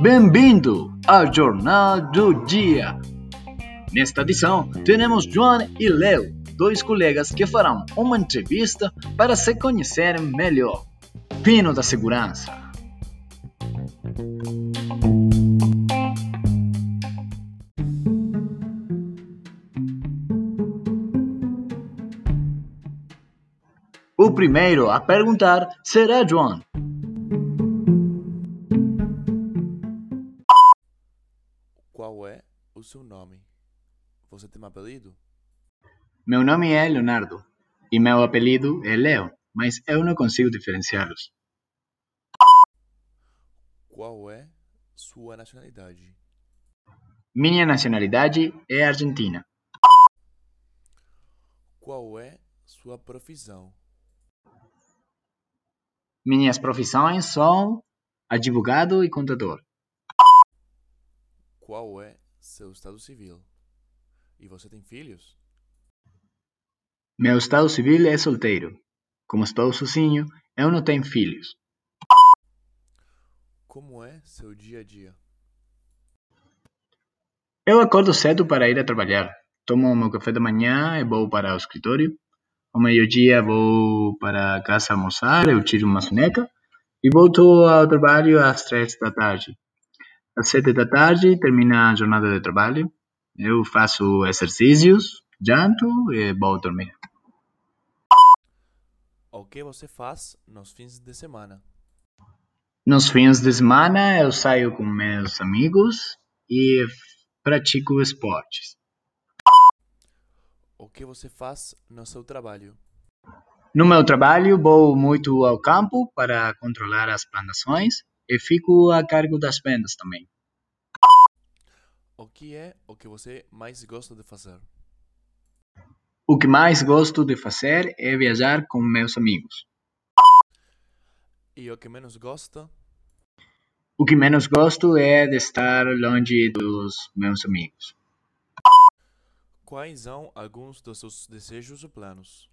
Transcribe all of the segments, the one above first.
Bem-vindo ao Jornal do Dia. Nesta edição, temos João e Léo, dois colegas que farão uma entrevista para se conhecerem melhor. Pino da Segurança. Primeiro a perguntar será João. Qual é o seu nome? Você tem um apelido? Meu nome é Leonardo e meu apelido é Leo, mas eu não consigo diferenciá-los. Qual é sua nacionalidade? Minha nacionalidade é argentina. Qual é sua profissão? Minhas profissões são advogado e contador. Qual é seu estado civil? E você tem filhos? Meu estado civil é solteiro. Como estou sozinho, eu não tenho filhos. Como é seu dia a dia? Eu acordo cedo para ir a trabalhar. Tomo meu café da manhã e vou para o escritório. Ao meio-dia vou para casa almoçar, eu tiro uma soneca e volto ao trabalho às três da tarde. Às sete da tarde termina a jornada de trabalho. Eu faço exercícios, janto e vou dormir. O que você faz nos fins de semana? Nos fins de semana eu saio com meus amigos e pratico esportes. O que você faz no seu trabalho? No meu trabalho vou muito ao campo para controlar as plantações e fico a cargo das vendas também. O que é o que você mais gosta de fazer? O que mais gosto de fazer é viajar com meus amigos. E o que menos gosta? O que menos gosto é de estar longe dos meus amigos. Quais são alguns dos seus desejos e planos?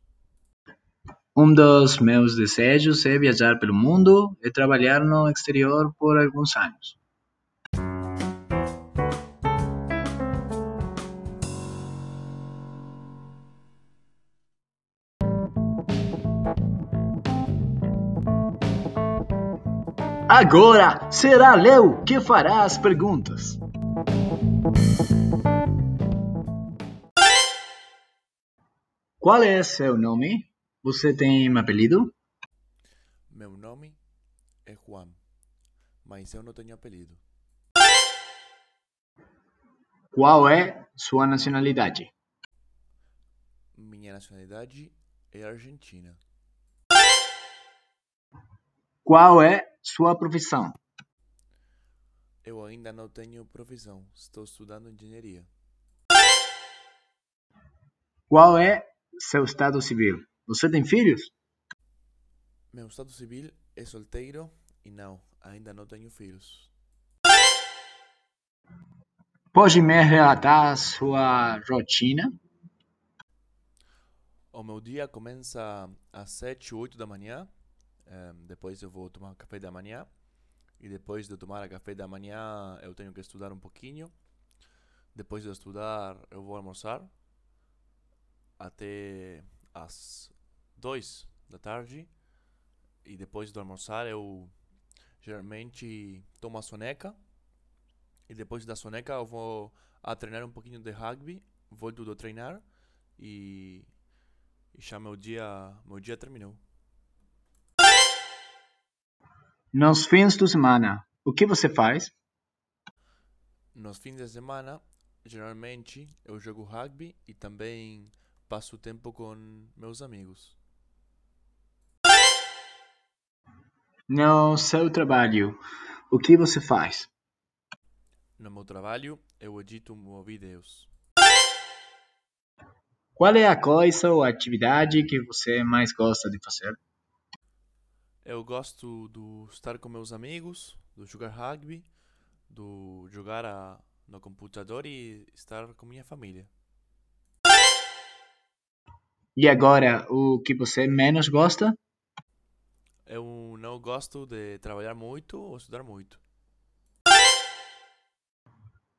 Um dos meus desejos é viajar pelo mundo e trabalhar no exterior por alguns anos. Agora será Léo que fará as perguntas. Qual é seu nome? Você tem um apelido? Meu nome é Juan, mas eu não tenho apelido. Qual é sua nacionalidade? Minha nacionalidade é argentina. Qual é sua profissão? Eu ainda não tenho profissão, estou estudando engenharia. Qual é seu estado civil? Você tem filhos? Meu estado civil é solteiro e não, ainda não tenho filhos. Pode me relatar sua rotina? O meu dia começa às 7, 8 da manhã. eh, depois eu vou tomar café da manhã. E depois de tomar café da manhã, eu tenho que estudar um pouquinho. Depois de estudar, eu vou almoçar. Até às 2 da tarde. E depois do almoçar, eu geralmente tomo a soneca. E depois da soneca, eu vou a treinar um pouquinho de rugby. Volto a treinar. E, e já meu dia, meu dia terminou. Nos fins de semana, o que você faz? Nos fins de semana, geralmente eu jogo rugby e também passo tempo com meus amigos. No seu trabalho, o que você faz? No meu trabalho, eu edito meus vídeos. Qual é a coisa ou atividade que você mais gosta de fazer? Eu gosto de estar com meus amigos, de jogar rugby, de jogar a- no computador e estar com minha família. E agora, o que você menos gosta? eu não gosto de trabalhar muito ou estudar muito.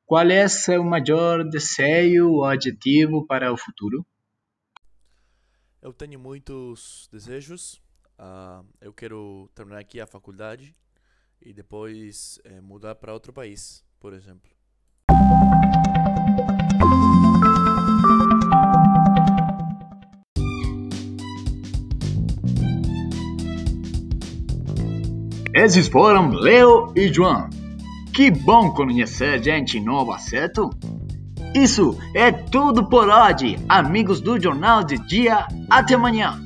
Qual é seu maior desejo ou objetivo para o futuro? Eu tenho muitos desejos. Uh, eu quero terminar aqui a faculdade e depois eh, mudar para outro país, por exemplo. Esses foram Leo e João. Que bom conhecer gente nova, certo? Isso é tudo por hoje, amigos do Jornal de Dia. Até amanhã.